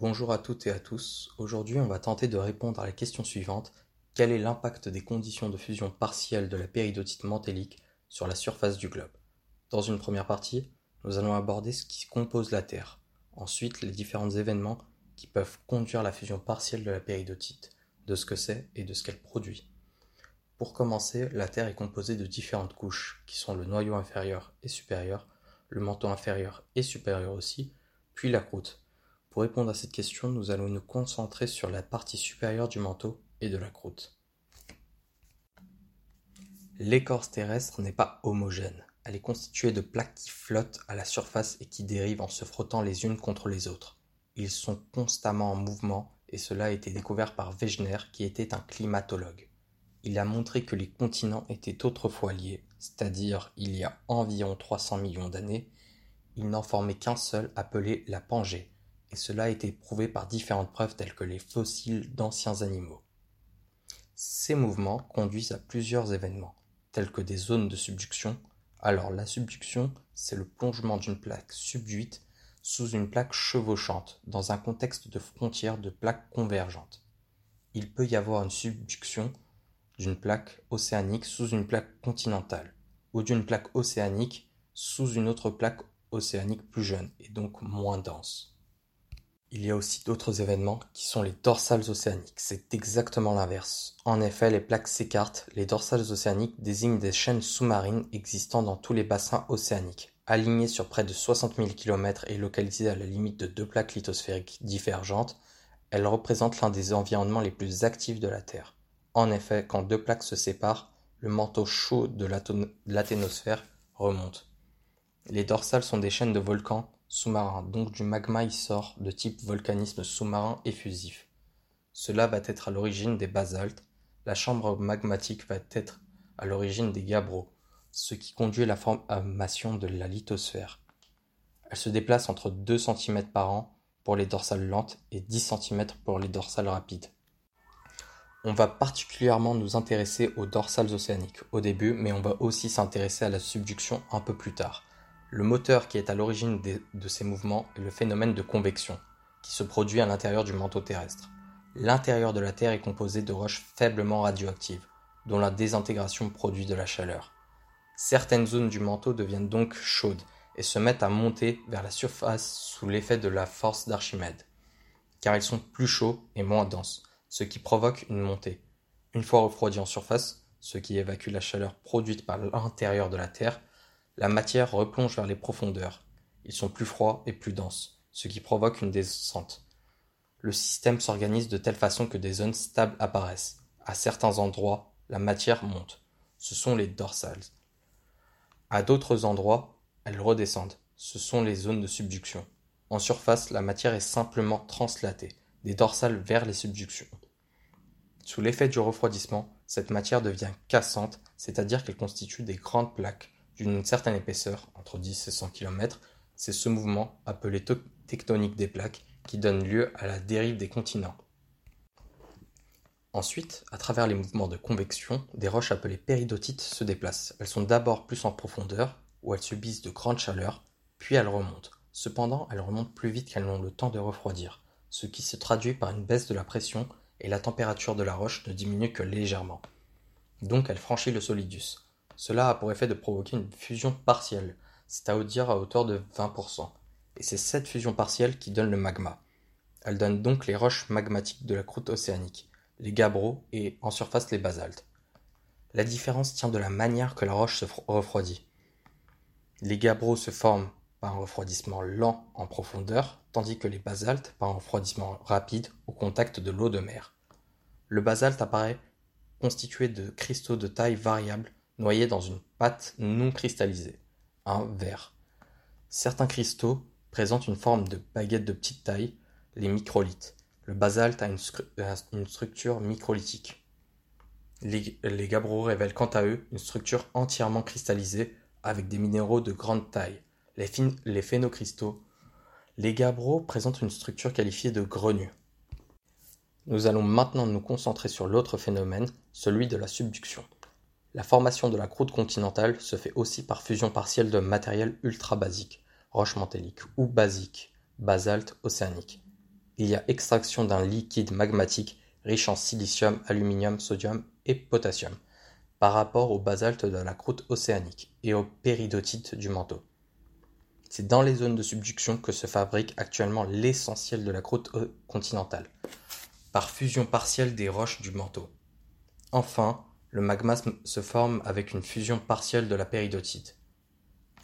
Bonjour à toutes et à tous. Aujourd'hui, on va tenter de répondre à la question suivante. Quel est l'impact des conditions de fusion partielle de la péridotite mantélique sur la surface du globe? Dans une première partie, nous allons aborder ce qui compose la Terre. Ensuite, les différents événements qui peuvent conduire la fusion partielle de la péridotite, de ce que c'est et de ce qu'elle produit. Pour commencer, la Terre est composée de différentes couches, qui sont le noyau inférieur et supérieur, le manteau inférieur et supérieur aussi, puis la croûte. Pour répondre à cette question, nous allons nous concentrer sur la partie supérieure du manteau et de la croûte. L'écorce terrestre n'est pas homogène. Elle est constituée de plaques qui flottent à la surface et qui dérivent en se frottant les unes contre les autres. Ils sont constamment en mouvement et cela a été découvert par Wegener qui était un climatologue. Il a montré que les continents étaient autrefois liés, c'est-à-dire il y a environ 300 millions d'années, ils n'en formaient qu'un seul appelé la Pangée, et cela a été prouvé par différentes preuves telles que les fossiles d'anciens animaux. Ces mouvements conduisent à plusieurs événements, tels que des zones de subduction. Alors la subduction, c'est le plongement d'une plaque subduite sous une plaque chevauchante dans un contexte de frontière de plaques convergentes. Il peut y avoir une subduction d'une plaque océanique sous une plaque continentale, ou d'une plaque océanique sous une autre plaque océanique plus jeune et donc moins dense. Il y a aussi d'autres événements qui sont les dorsales océaniques. C'est exactement l'inverse. En effet, les plaques s'écartent. Les dorsales océaniques désignent des chaînes sous-marines existant dans tous les bassins océaniques. Alignées sur près de 60 000 km et localisées à la limite de deux plaques lithosphériques divergentes, elles représentent l'un des environnements les plus actifs de la Terre. En effet, quand deux plaques se séparent, le manteau chaud de l'athénosphère remonte. Les dorsales sont des chaînes de volcans sous-marins, donc du magma y sort de type volcanisme sous-marin effusif. Cela va être à l'origine des basaltes, la chambre magmatique va être à l'origine des gabbros, ce qui conduit à la formation de la lithosphère. Elle se déplace entre 2 cm par an pour les dorsales lentes et 10 cm pour les dorsales rapides. On va particulièrement nous intéresser aux dorsales océaniques au début, mais on va aussi s'intéresser à la subduction un peu plus tard. Le moteur qui est à l'origine de ces mouvements est le phénomène de convection, qui se produit à l'intérieur du manteau terrestre. L'intérieur de la Terre est composé de roches faiblement radioactives, dont la désintégration produit de la chaleur. Certaines zones du manteau deviennent donc chaudes et se mettent à monter vers la surface sous l'effet de la force d'Archimède, car ils sont plus chauds et moins denses, ce qui provoque une montée. Une fois refroidis en surface, ce qui évacue la chaleur produite par l'intérieur de la Terre, la matière replonge vers les profondeurs. Ils sont plus froids et plus denses, ce qui provoque une descente. Le système s'organise de telle façon que des zones stables apparaissent. À certains endroits, la matière monte. Ce sont les dorsales. À d'autres endroits, elles redescendent. Ce sont les zones de subduction. En surface, la matière est simplement translatée, des dorsales vers les subductions. Sous l'effet du refroidissement, cette matière devient cassante, c'est-à-dire qu'elle constitue des grandes plaques d'une certaine épaisseur, entre 10 et 100 km, c'est ce mouvement, appelé tectonique des plaques, qui donne lieu à la dérive des continents. Ensuite, à travers les mouvements de convection, des roches appelées péridotites se déplacent. Elles sont d'abord plus en profondeur, où elles subissent de grandes chaleurs, puis elles remontent. Cependant, elles remontent plus vite qu'elles n'ont le temps de refroidir, ce qui se traduit par une baisse de la pression et la température de la roche ne diminue que légèrement. Donc elle franchit le solidus. Cela a pour effet de provoquer une fusion partielle, c'est-à-dire à hauteur de 20%. Et c'est cette fusion partielle qui donne le magma. Elle donne donc les roches magmatiques de la croûte océanique, les gabbros et en surface les basaltes. La différence tient de la manière que la roche se refroidit. Les gabbros se forment par un refroidissement lent en profondeur, tandis que les basaltes par un refroidissement rapide au contact de l'eau de mer. Le basalte apparaît constitué de cristaux de taille variable noyés dans une pâte non cristallisée, un verre. Certains cristaux présentent une forme de baguette de petite taille, les microlithes. Le basalte a une, structure microlithique. Les, les gabbros révèlent quant à eux une structure entièrement cristallisée avec des minéraux de grande taille, les, les phénocristaux. Les gabbros présentent une structure qualifiée de grenue. Nous allons maintenant nous concentrer sur l'autre phénomène, celui de la subduction. La formation de la croûte continentale se fait aussi par fusion partielle de matériel ultra-basique, roche mantélique, ou basique, basalte océanique. il y a extraction d'un liquide magmatique riche en silicium, aluminium, sodium et potassium, par rapport au basalte de la croûte océanique et au péridotite du manteau. C'est dans les zones de subduction que se fabrique actuellement l'essentiel de la croûte continentale, par fusion partielle des roches du manteau. Enfin, le magma se forme avec une fusion partielle de la péridotite.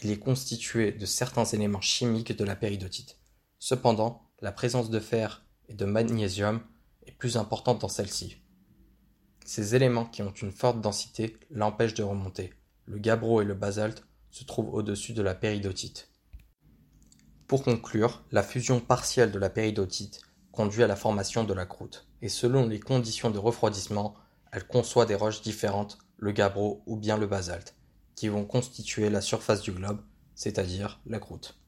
Il est constitué de certains éléments chimiques de la péridotite. Cependant, la présence de fer et de magnésium est plus importante dans celle-ci. Ces éléments qui ont une forte densité l'empêchent de remonter. Le gabbro et le basalte se trouvent au-dessus de la péridotite. Pour conclure, la fusion partielle de la péridotite conduit à la formation de la croûte, et selon les conditions de refroidissement, elle conçoit des roches différentes, le gabbro ou bien le basalte, qui vont constituer la surface du globe, c'est-à-dire la croûte.